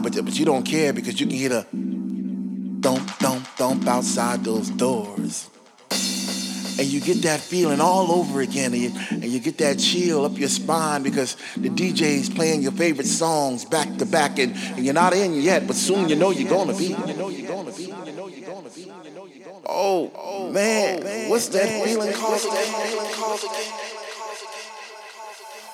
But but you don't care because you can hear the thump, thump, thump outside those doors. And you get that feeling all over again, and you, and you get that chill up your spine because the DJ's playing your favorite songs back to back, and, and you're not in yet, but soon you know you're gonna be. Oh, oh man, what's that feeling called?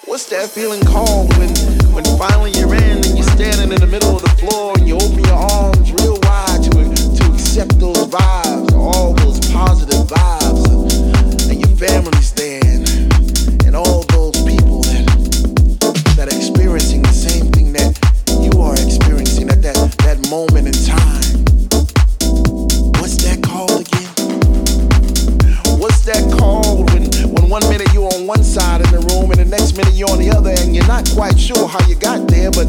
What's that feeling called when, when finally you're in and you're standing in the middle of the floor and you open your arms real wide to, to accept those vibes, all those positive vibes, and your family's there and, and all those people that, that are experiencing the same thing that you are experiencing at that, that moment in That called when, when one minute you're on one side of the room and the next minute you're on the other and you're not quite sure how you got there, but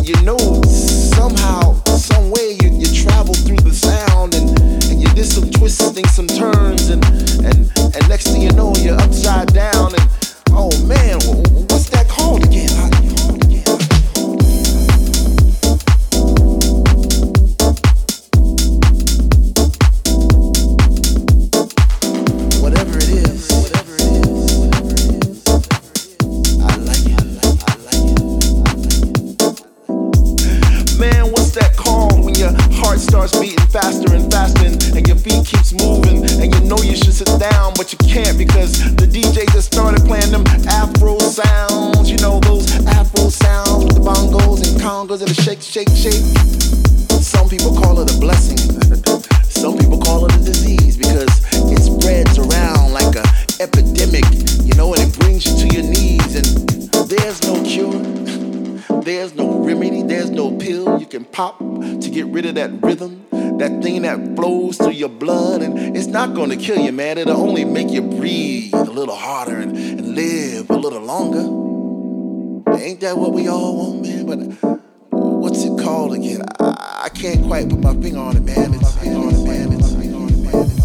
you know somehow, some way you, you travel through the sound and, and you did some twisting, some turns, and, and, and next thing you know you're upside down and oh man, sit down but you can't because the DJ just started playing them Afro sounds, you know those Afro sounds with the bongos and congos and the shake, shake, shake. Some people call it a blessing. Some people call it a disease because it spreads around like a epidemic, you know, and it brings you to your knees. And there's no cure, there's no remedy, there's no pill you can pop to get rid of that rhythm, that thing that flows through your blood. And not gonna kill you, man. It'll only make you breathe a little harder and, and live a little longer. Ain't that what we all want, man? But what's it called again? I, I can't quite put my finger on it, man. It's, finger on it, man. It's, finger on it, man.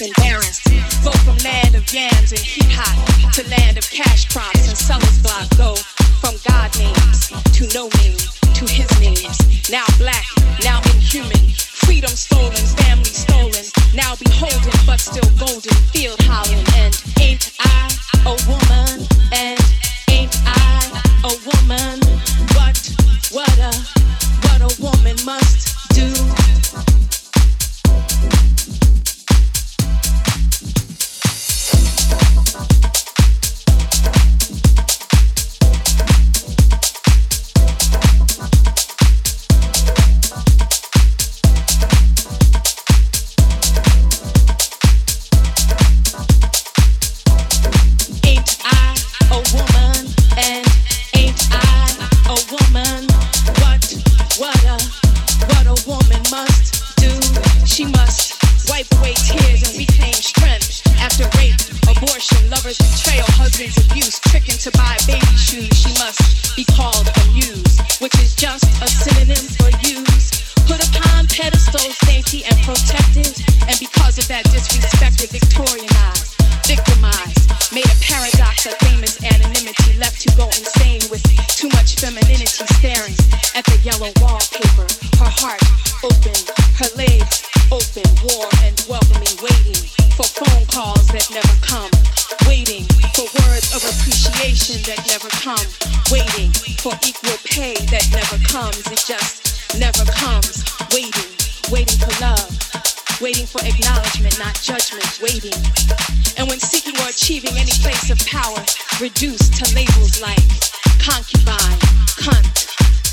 and barons, from land of yams and at the yellow wallpaper, her heart open, her legs open, warm and welcoming, waiting for phone calls that never come, waiting for words of appreciation that never come, waiting for equal pay that never comes, it just never comes, waiting, waiting for love. Waiting for acknowledgement, not judgment, waiting. And when seeking or achieving any place of power, reduced to labels like concubine, cunt,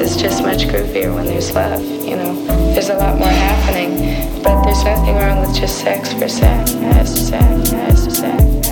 is just much groovier when there's love, you know. There's a lot more happening, but there's nothing wrong with just sex for sex, sex, sex.